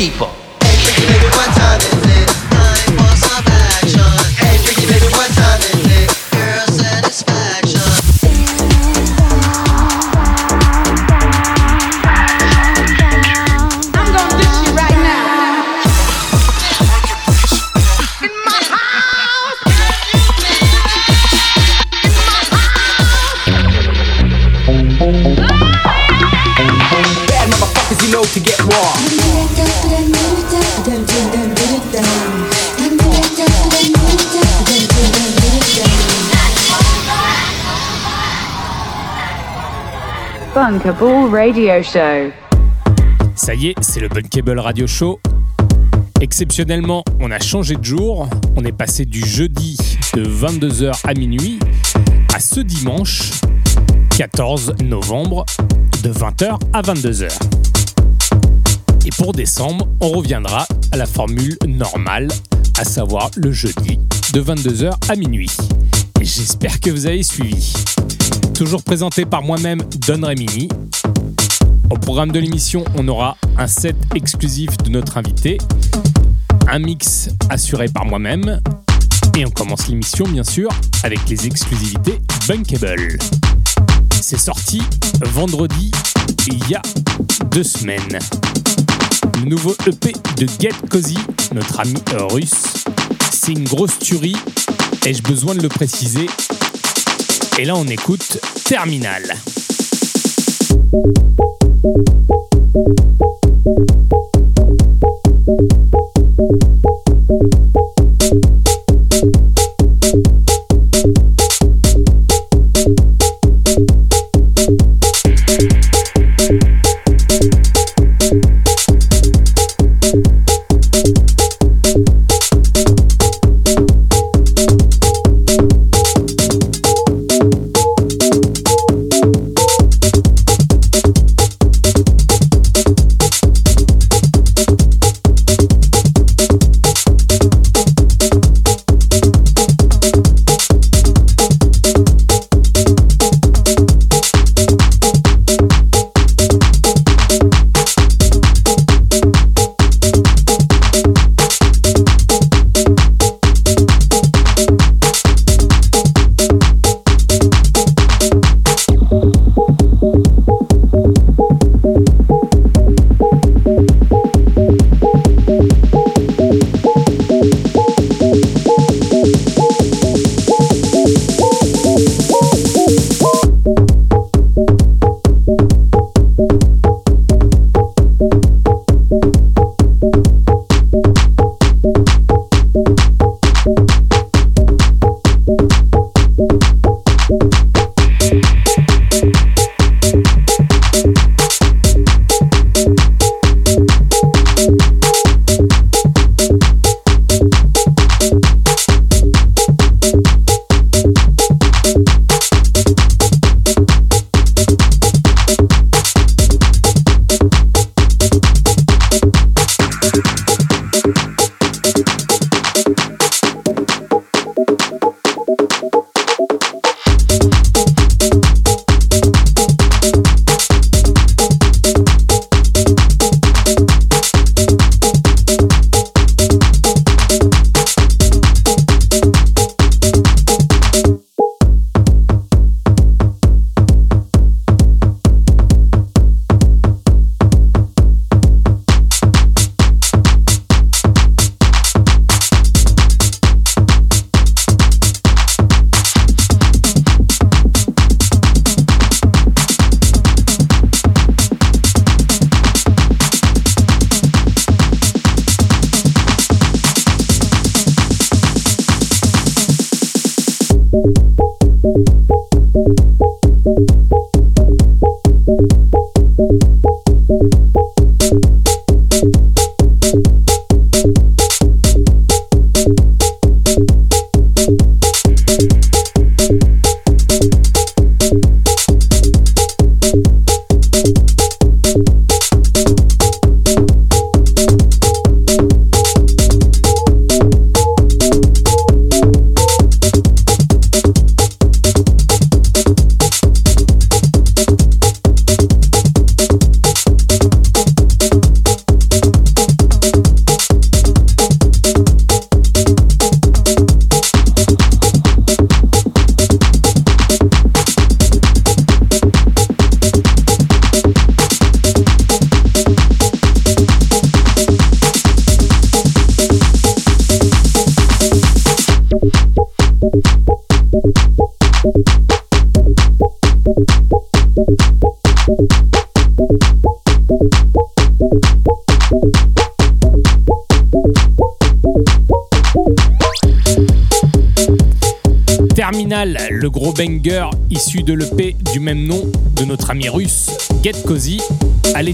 people. Bunkable Radio Show. Ça y est, c'est le Bunkable Radio Show. Exceptionnellement, on a changé de jour. On est passé du jeudi de 22h à minuit à ce dimanche 14 novembre de 20h à 22h. Et pour décembre, on reviendra à la formule normale, à savoir le jeudi de 22h à minuit. J'espère que vous avez suivi. Toujours présenté par moi-même, Don Remini. Au programme de l'émission, on aura un set exclusif de notre invité, un mix assuré par moi-même, et on commence l'émission bien sûr avec les exclusivités Bunkable. C'est sorti vendredi il y a deux semaines. Le nouveau EP de Get Cozy, notre ami russe. C'est une grosse tuerie, ai-je besoin de le préciser? Et là on écoute Terminal. Thank you.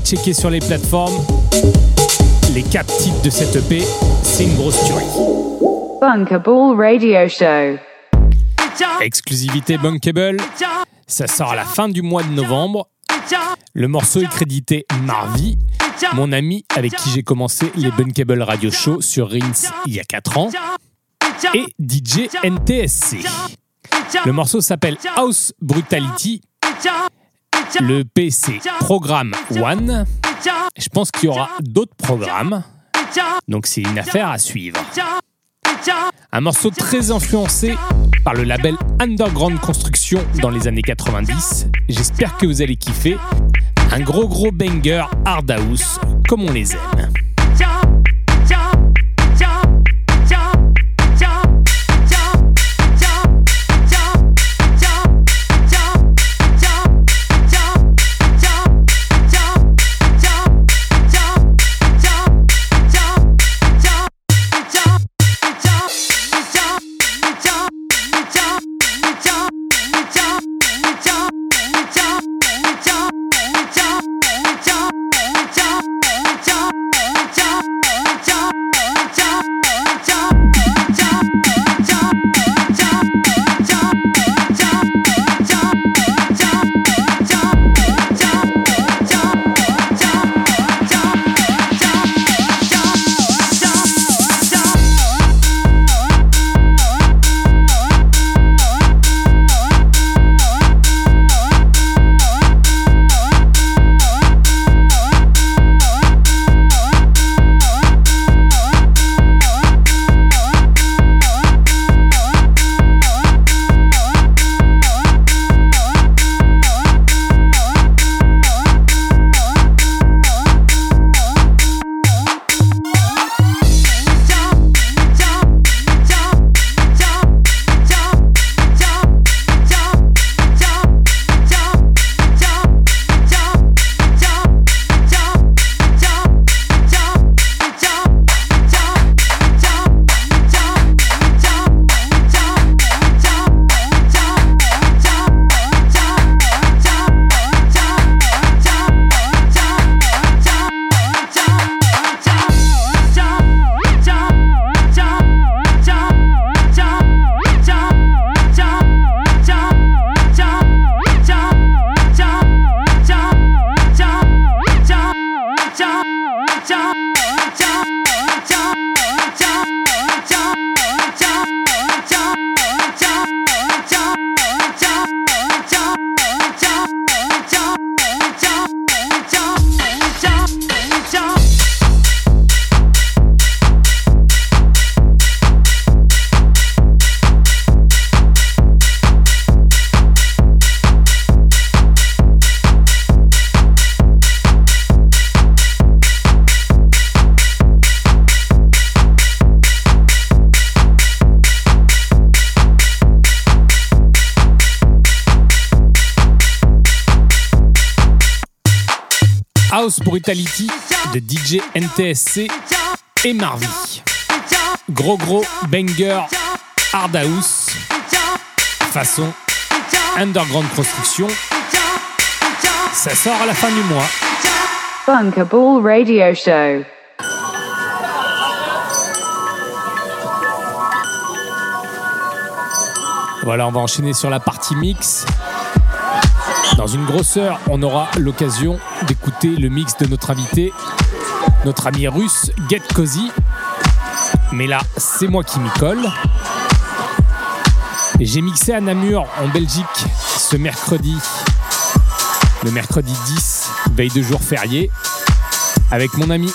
Checker sur les plateformes les quatre titres de cette EP, c'est une grosse tuerie. Bunkable Radio Show. Exclusivité Bunkable, ça sort à la fin du mois de novembre. Le morceau est crédité Marvi, mon ami avec qui j'ai commencé les Bunkable Radio Show sur Rins il y a 4 ans, et DJ NTSC. Le morceau s'appelle House Brutality. Le PC Programme One. Je pense qu'il y aura d'autres programmes. Donc c'est une affaire à suivre. Un morceau très influencé par le label Underground Construction dans les années 90. J'espère que vous allez kiffer. Un gros gros banger hard house comme on les aime. Brutality de DJ NTSC et Marvi. Gros gros banger hard house façon underground construction. Ça sort à la fin du mois. Bunkable Radio Show. Voilà, on va enchaîner sur la partie mix. Dans une grosse heure, on aura l'occasion d'écouter le mix de notre invité, notre ami russe Get Cozy. Mais là, c'est moi qui m'y colle. J'ai mixé à Namur, en Belgique, ce mercredi, le mercredi 10, veille de jour férié, avec mon ami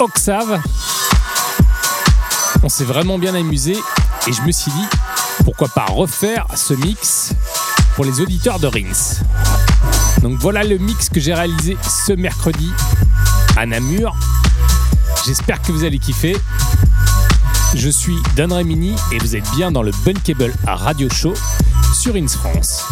Oxave. On s'est vraiment bien amusé et je me suis dit, pourquoi pas refaire ce mix pour les auditeurs de Rings. Donc voilà le mix que j'ai réalisé ce mercredi à Namur. J'espère que vous allez kiffer. je suis Dan Remini et vous êtes bien dans le Bunkable à Radio Show sur Ins France.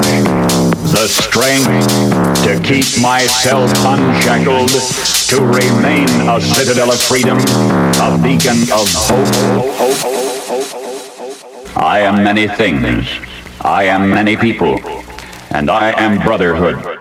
The strength to keep myself unshackled, to remain a citadel of freedom, a beacon of hope. I am many things. I am many people. And I am brotherhood.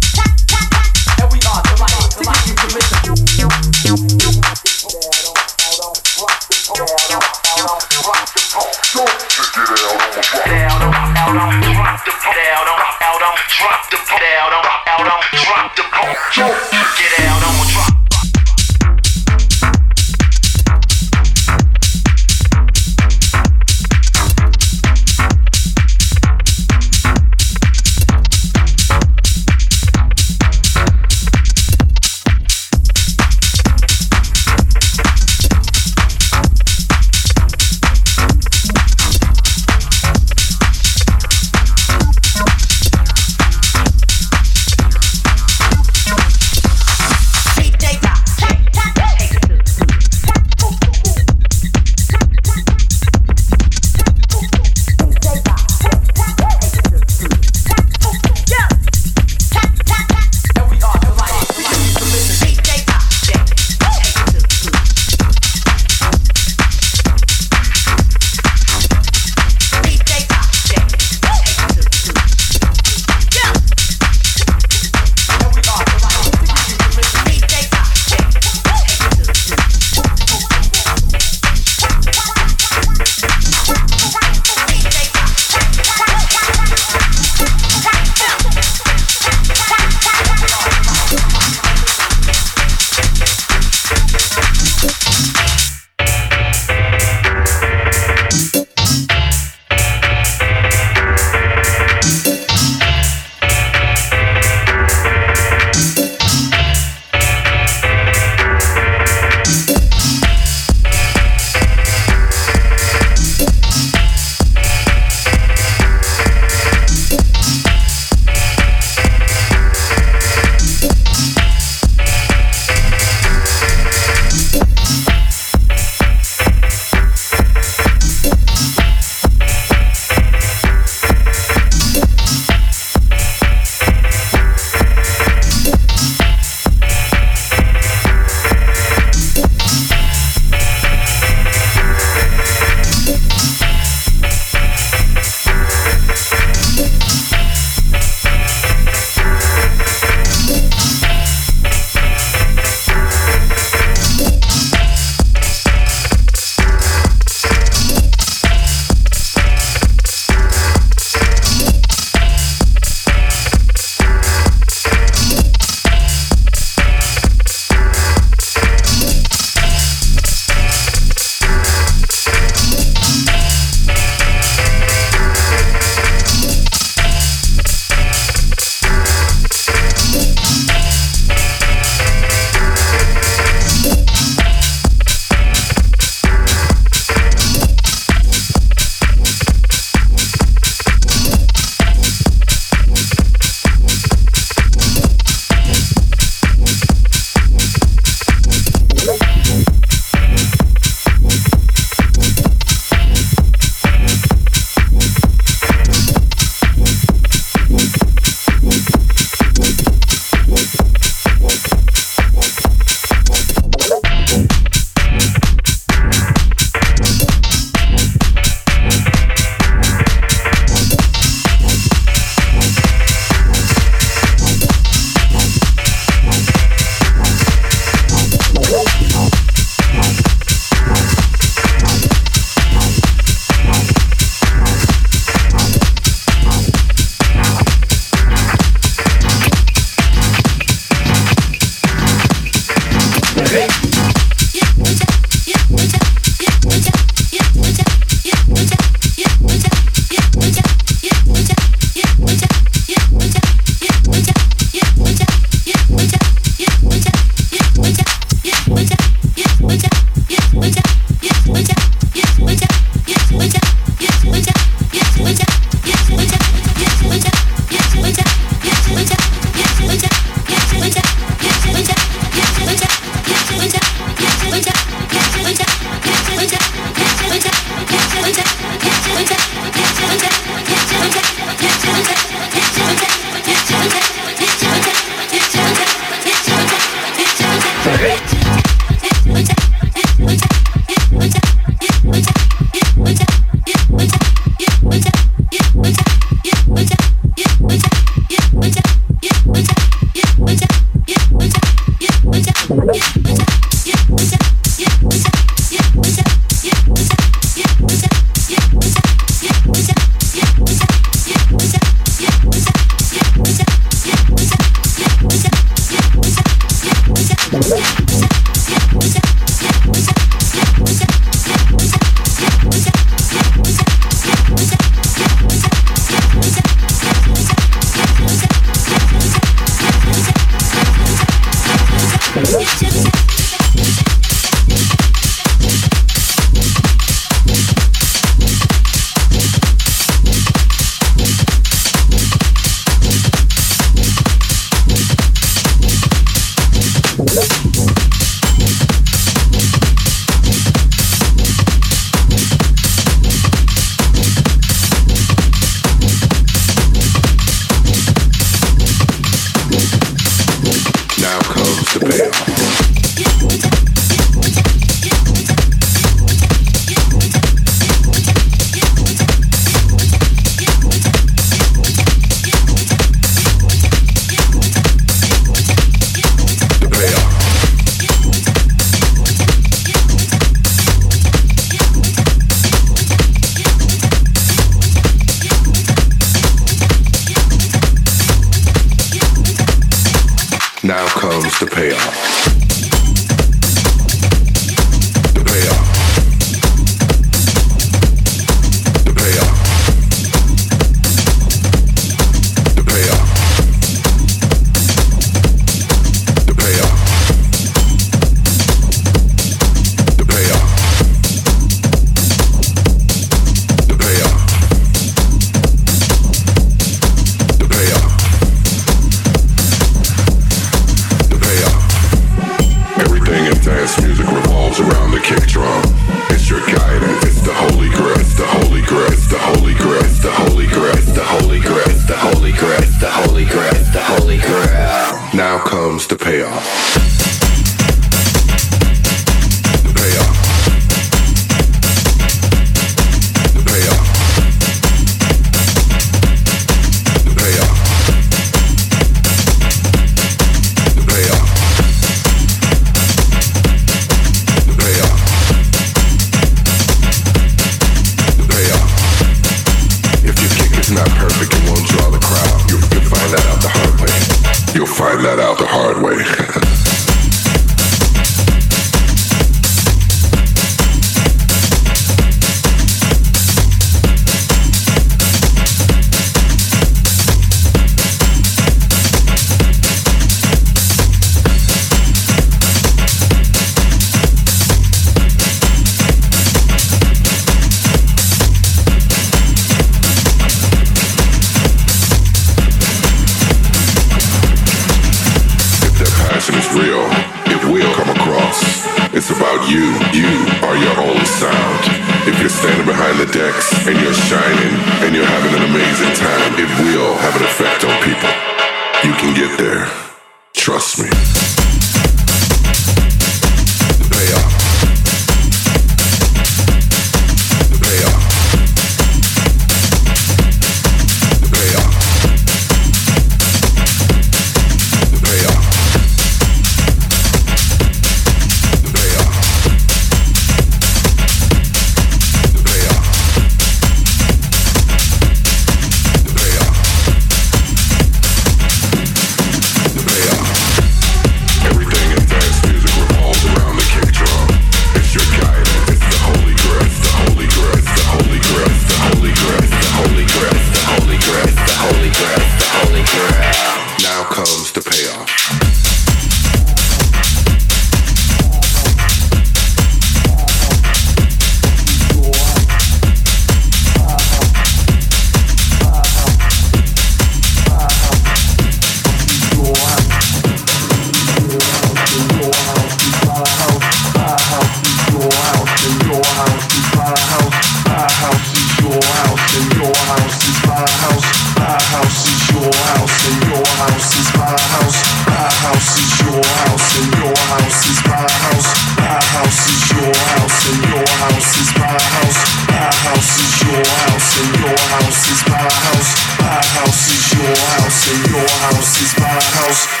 Is your house, is my house. My house.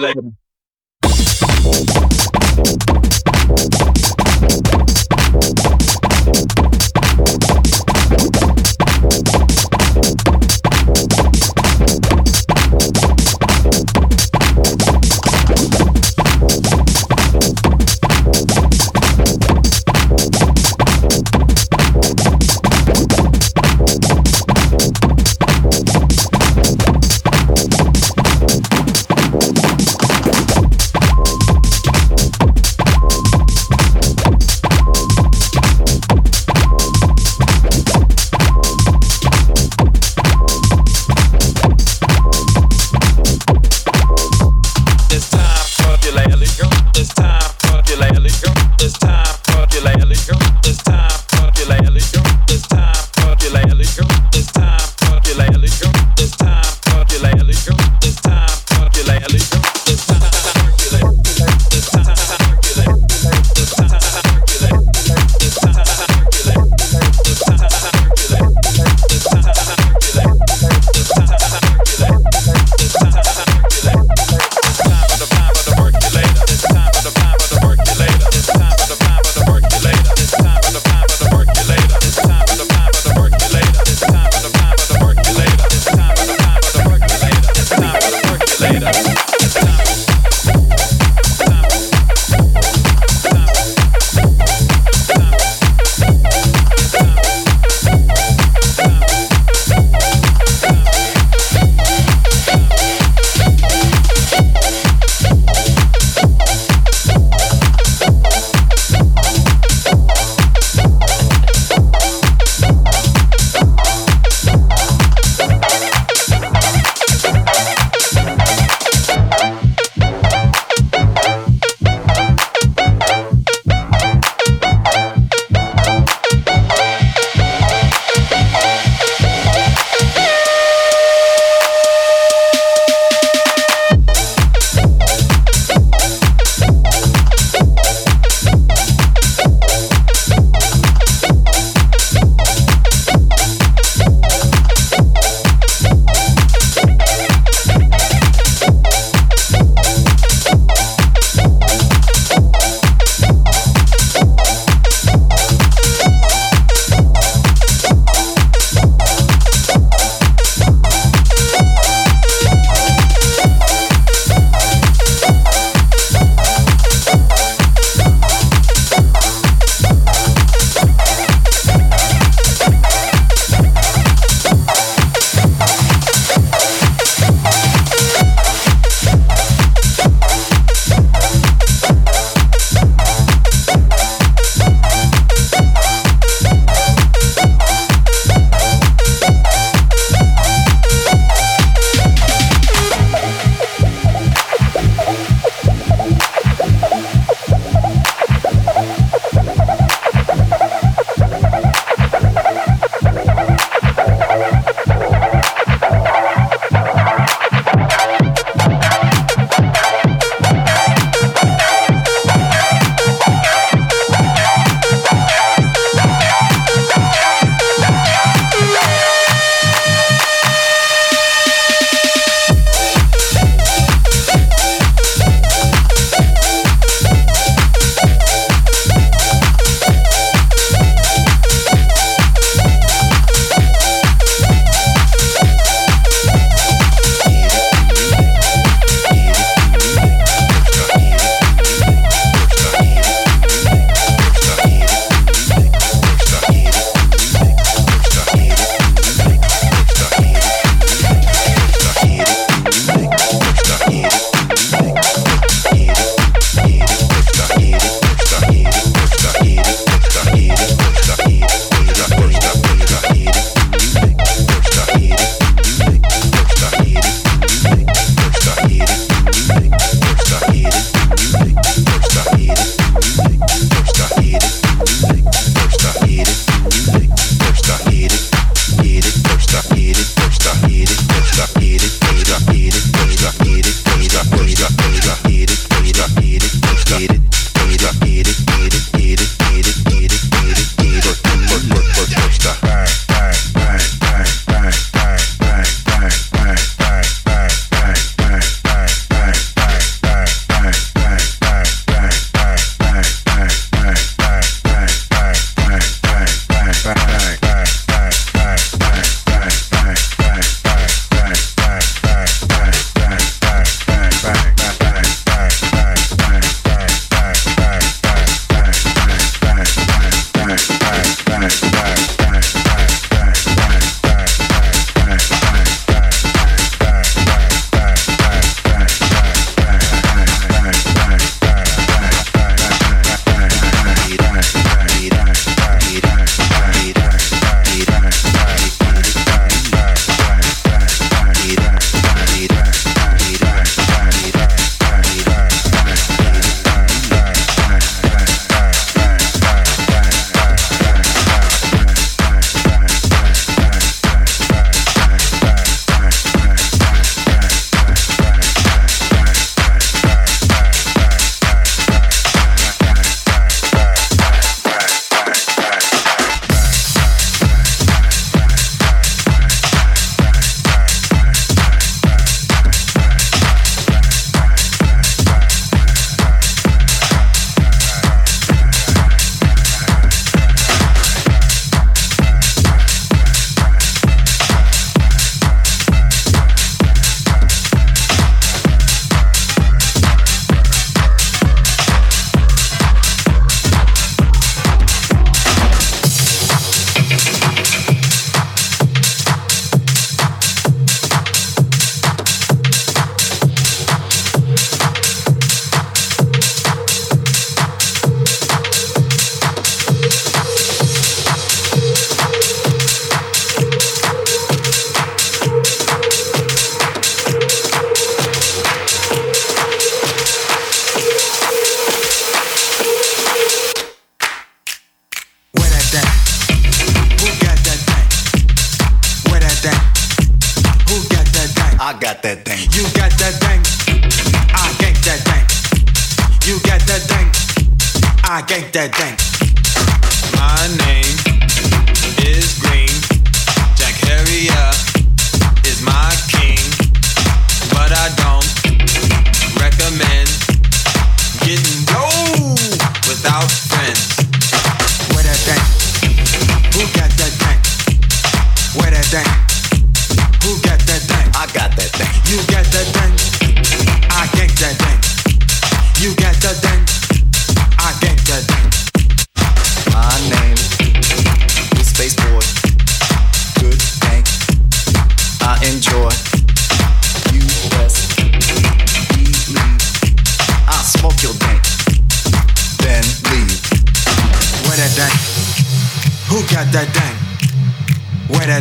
later.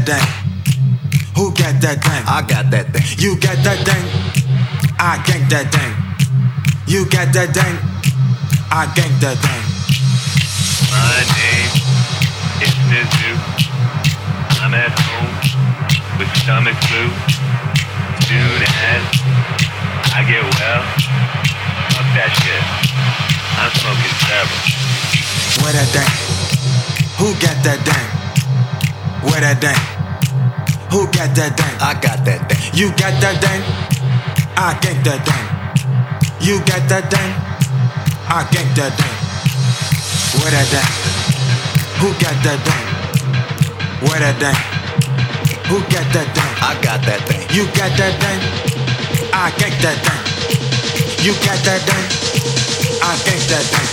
thing? Who got that dang? I got that dang. You got that dang. I gang that dang. You got that dang. I gang that dang. My name is Nizu. I'm at home with stomach flu. Soon as I get well, fuck that shit. I'm smoking several. Where that dang? Who got that dang? Where that dang? Who got that thing? I got that thing. You got that thing? I got that thing. You got that thing? I got that thing. What that thing? Who got that thing? What that thing? Who got that thing? I got that thing. You got that thing? I got that thing. You got that thing? I got that thing.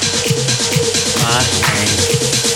My name.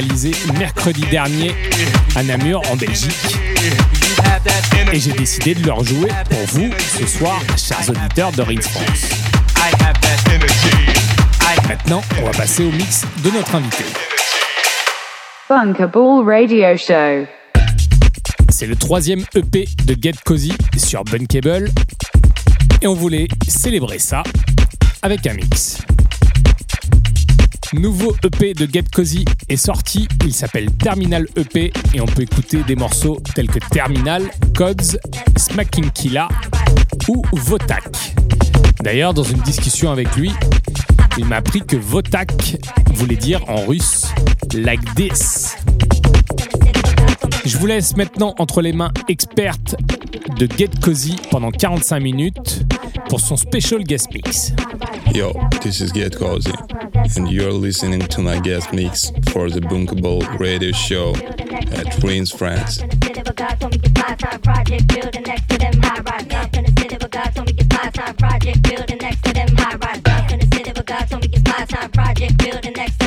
réalisé mercredi dernier à Namur, en Belgique. Et j'ai décidé de le rejouer pour vous ce soir, chers auditeurs de Rings France. Maintenant, on va passer au mix de notre invité. Radio Show. C'est le troisième EP de Get Cozy sur Bunkable. Et on voulait célébrer ça avec un mix. Nouveau EP de Get Cozy est sorti, il s'appelle Terminal EP et on peut écouter des morceaux tels que Terminal, Codes, Smacking Killa ou Votak. D'ailleurs, dans une discussion avec lui, il m'a appris que Votak voulait dire en russe like this. Je vous laisse maintenant entre les mains expertes de Get Cozy pendant 45 minutes pour son special guest mix. Yo, this is Get Cozy, and you're listening to my guest mix for the Bunkable radio show at Reims, France. Project building next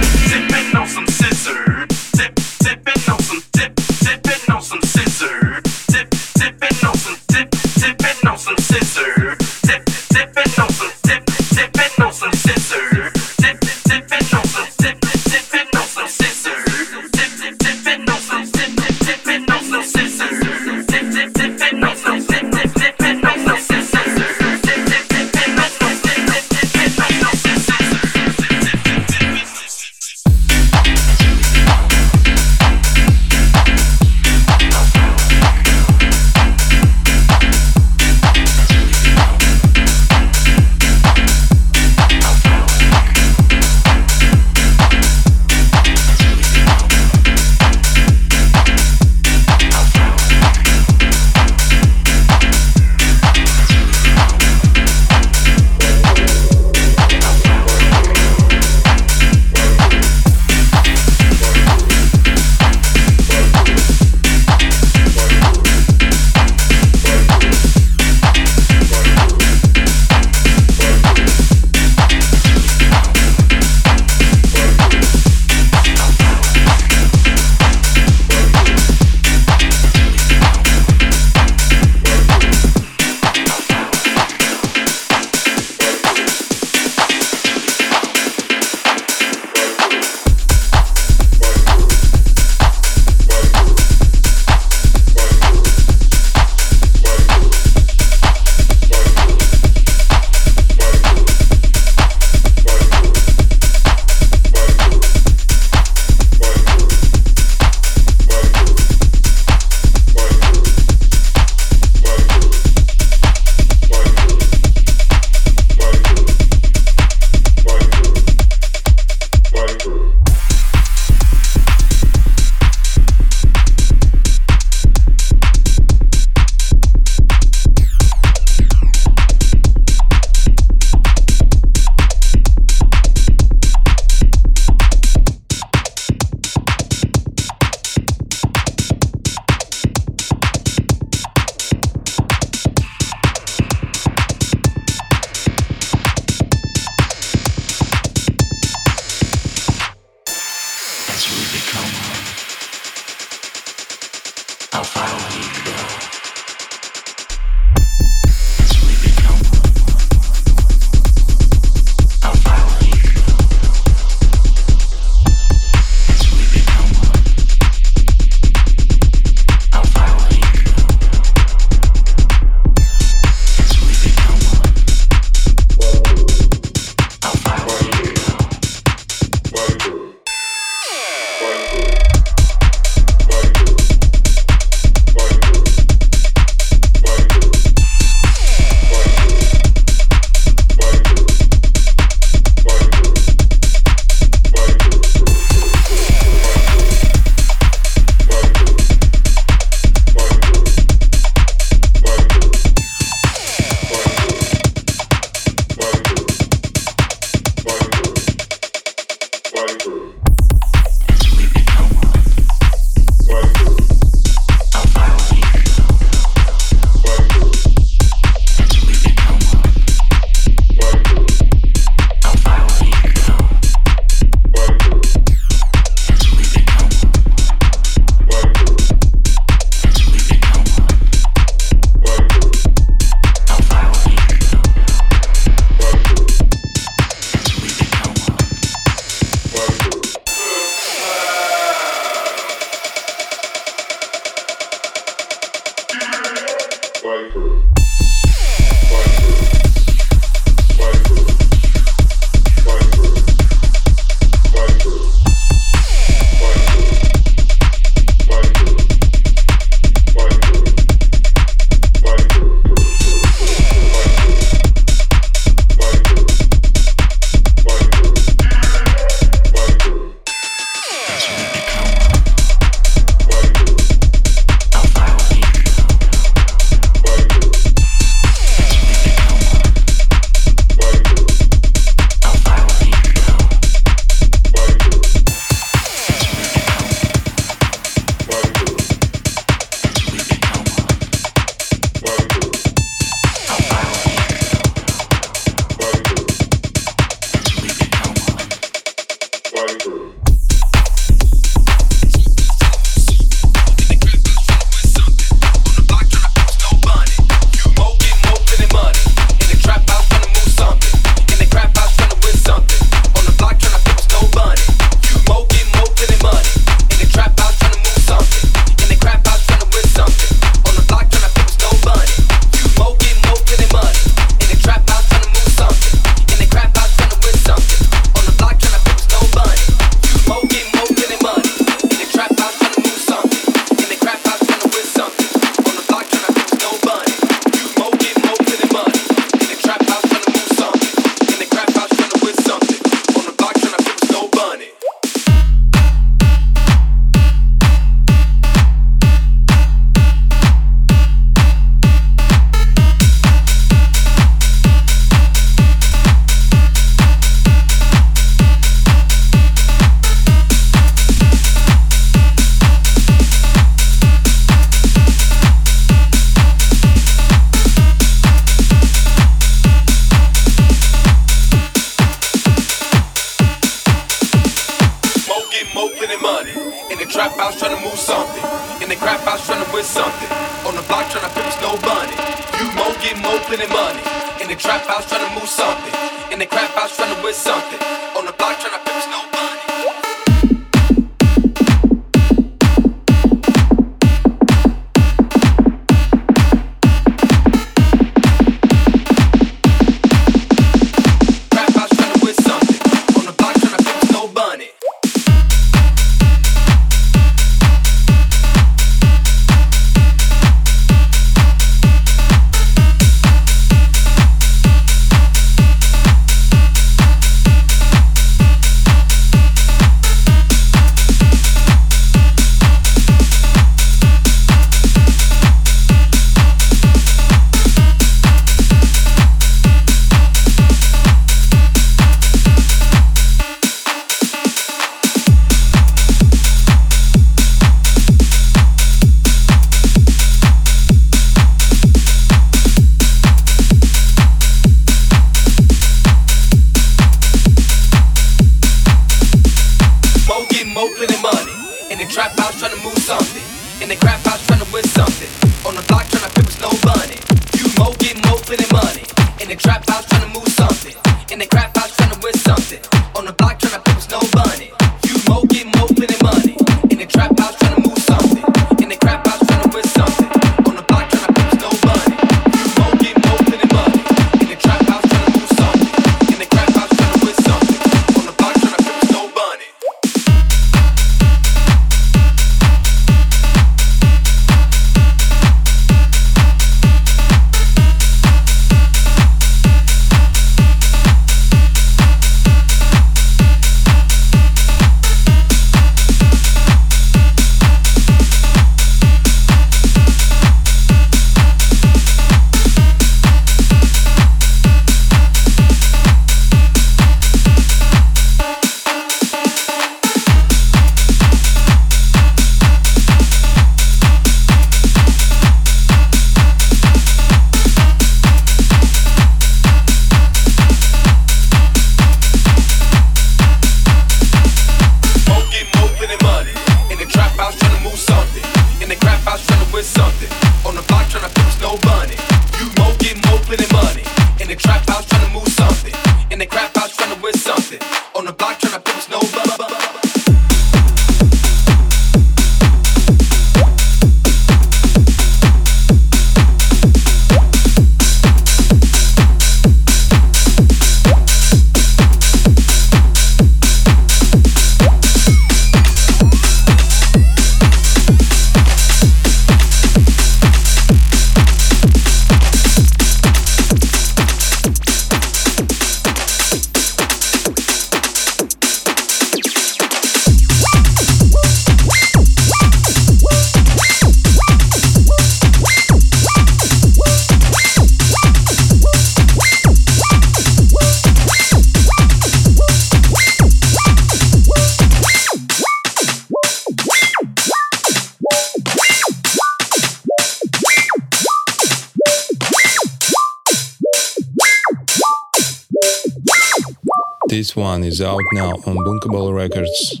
is out now on Bunkable Records.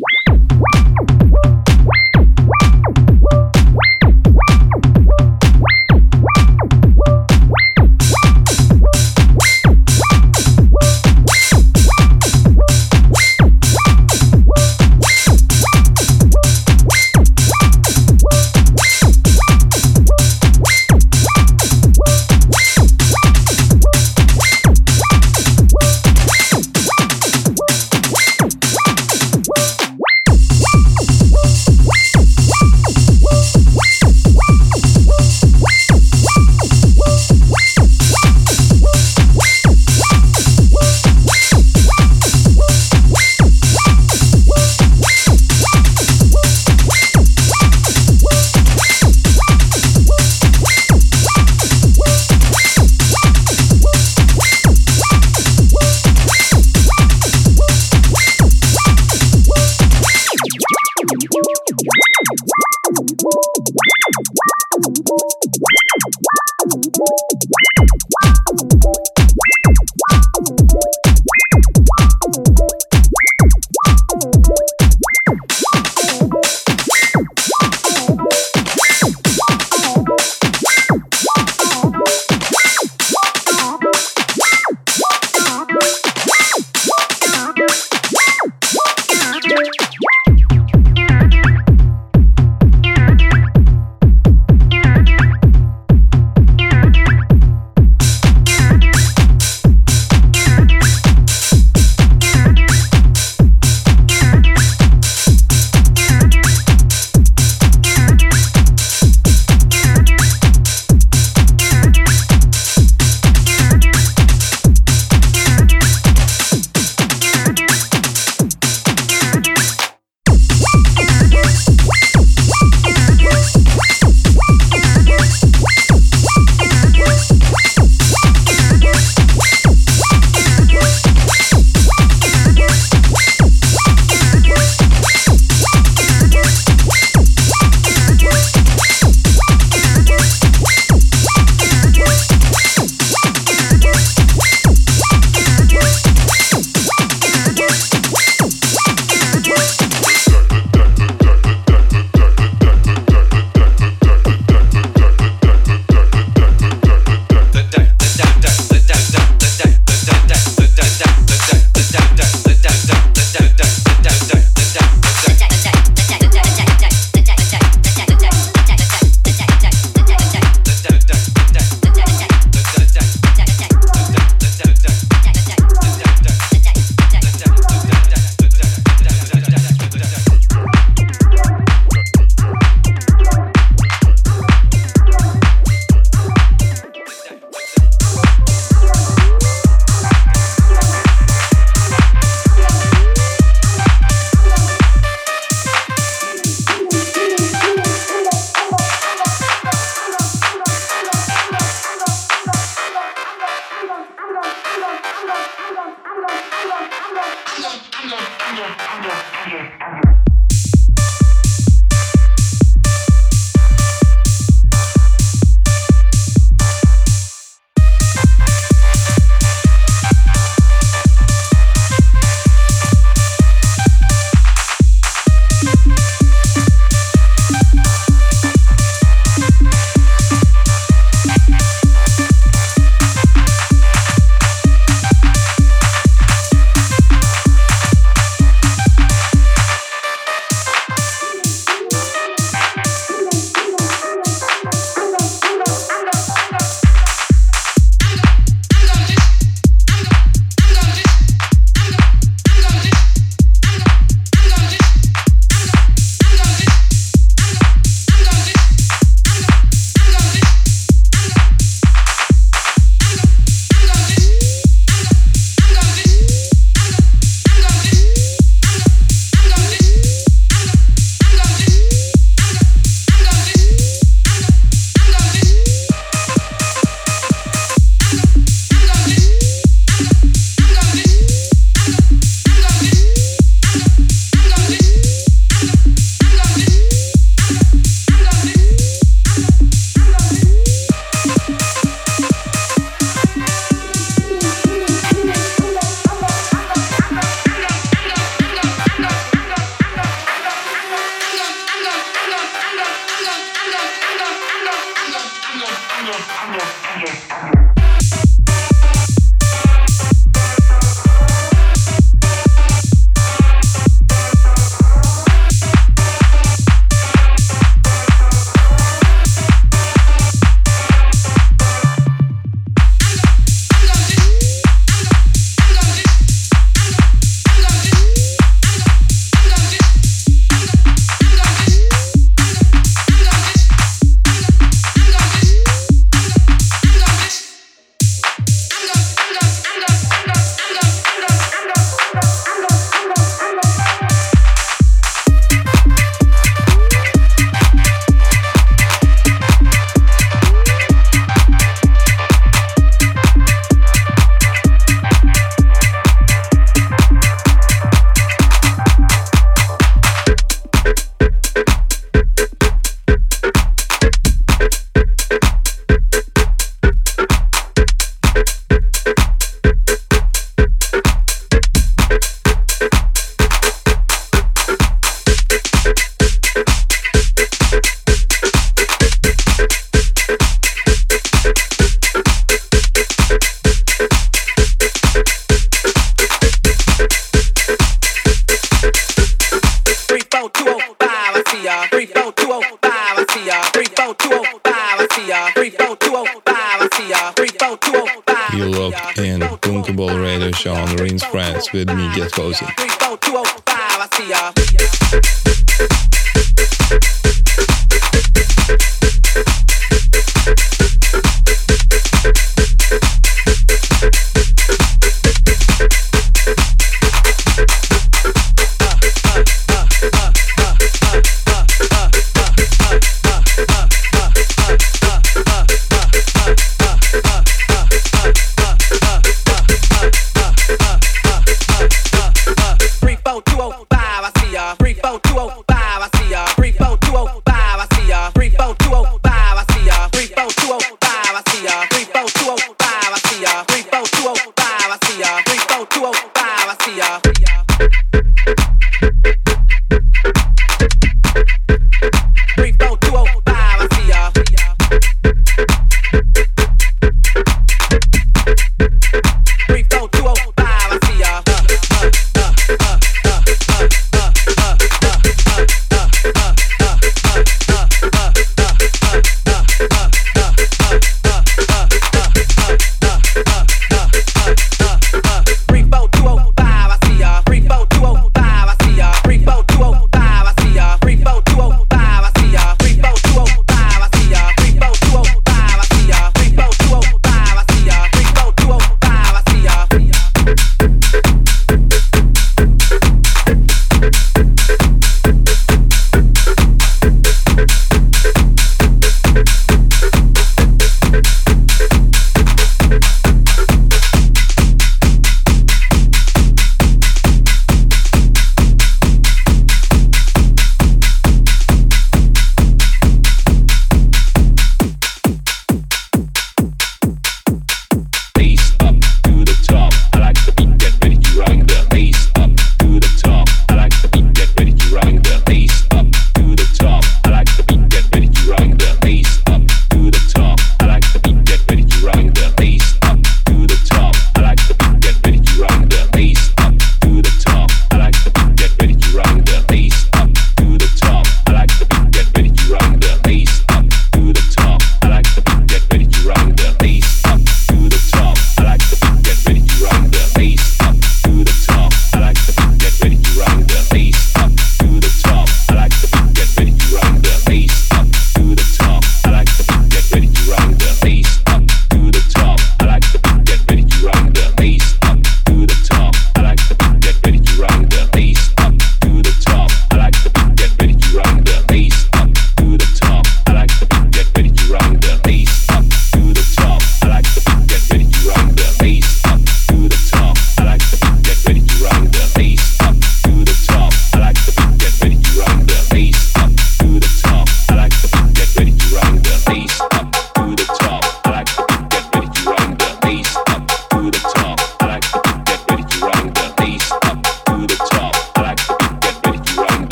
radio show on the Rings France with me, Get Cozy.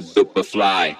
super duper fly.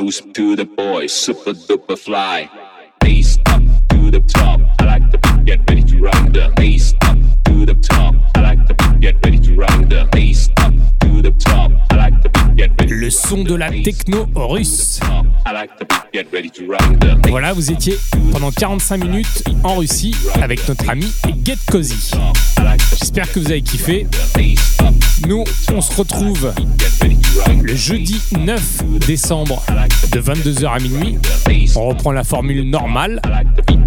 goes to the boys, super duper fly. Face up to the top, I like the beat, get ready to rock the face up to the top, I like the beat, get ready to rock the face le son de la techno russe. Voilà, vous étiez pendant 45 minutes en Russie avec notre ami Get Cozy. J'espère que vous avez kiffé. Nous, on se retrouve le jeudi 9 décembre de 22h à minuit. On reprend la formule normale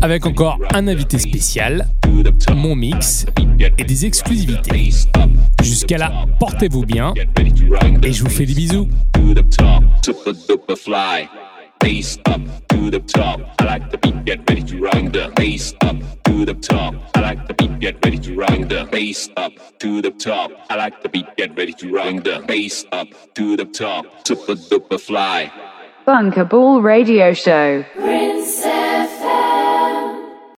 avec encore un invité spécial, mon mix et des exclusivités. Jusqu'à là, portez-vous bien et je vous fais des bisous. to the top, super duper fly. Face up to the top, I like the beat, get ready to run the face up to the top, I like the beat, get ready to run the face up to the top, I like the beat, get ready to run the face up to the top, super duper fly. Bunker Ball Radio Show. Prince FM.